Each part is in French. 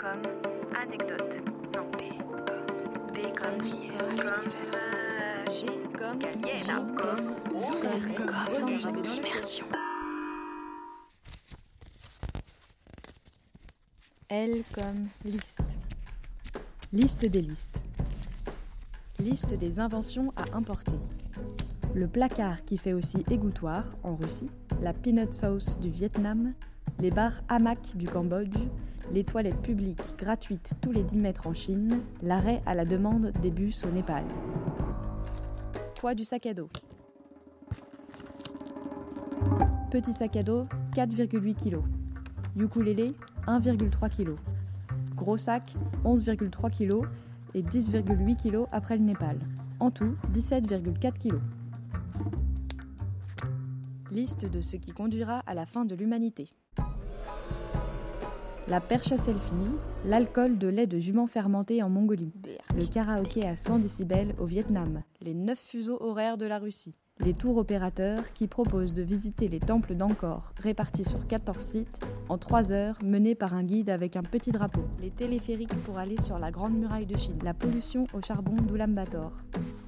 comme anecdote. Non. B comme. B comme. Comme. G comme. Comme. R comme Immersion. L comme liste. Liste des listes. Liste des inventions à importer. Le placard qui fait aussi égouttoir en Russie, la peanut sauce du Vietnam, les bars hamac du Cambodge, les toilettes publiques gratuites tous les 10 mètres en Chine, l'arrêt à la demande des bus au Népal. Poids du sac à dos. Petit sac à dos, 4,8 kg. Ukulélé, 1,3 kg. Gros sac, 11,3 kg et 10,8 kg après le Népal. En tout, 17,4 kg. Liste de ce qui conduira à la fin de l'humanité. La perche à selfie, l'alcool de lait de jument fermenté en Mongolie, le karaoké à 100 décibels au Vietnam, les 9 fuseaux horaires de la Russie, les tours opérateurs qui proposent de visiter les temples d'Angkor répartis sur 14 sites en 3 heures menés par un guide avec un petit drapeau, les téléphériques pour aller sur la Grande Muraille de Chine, la pollution au charbon d'Ulaanbaatar,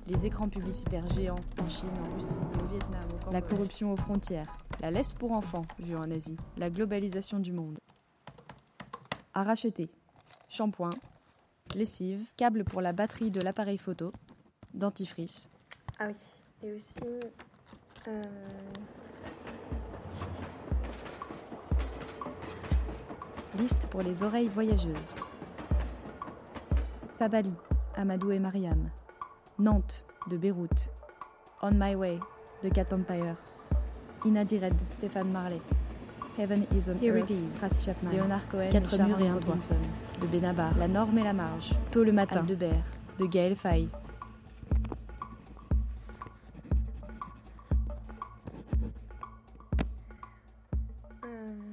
les écrans publicitaires géants en Chine, en Russie, au Vietnam, au la corruption aux frontières, la laisse pour enfants vue en Asie, la globalisation du monde. À racheter shampoing, lessive, câble pour la batterie de l'appareil photo, dentifrice, Ah oui, et aussi. euh, Liste pour les oreilles voyageuses. Sabali, Amadou et Mariam. Nantes, de Beyrouth. On My Way, de Cat Empire. Inadired, Stéphane Marley. Heaven is on Here Earth, it is. Tracy Chapman, Léonard Cohen, Quatre murs et un toit, de Benabar, La Norme et la Marge, Tôt le matin, Aldebert, de Gaël Faye. Euh, um.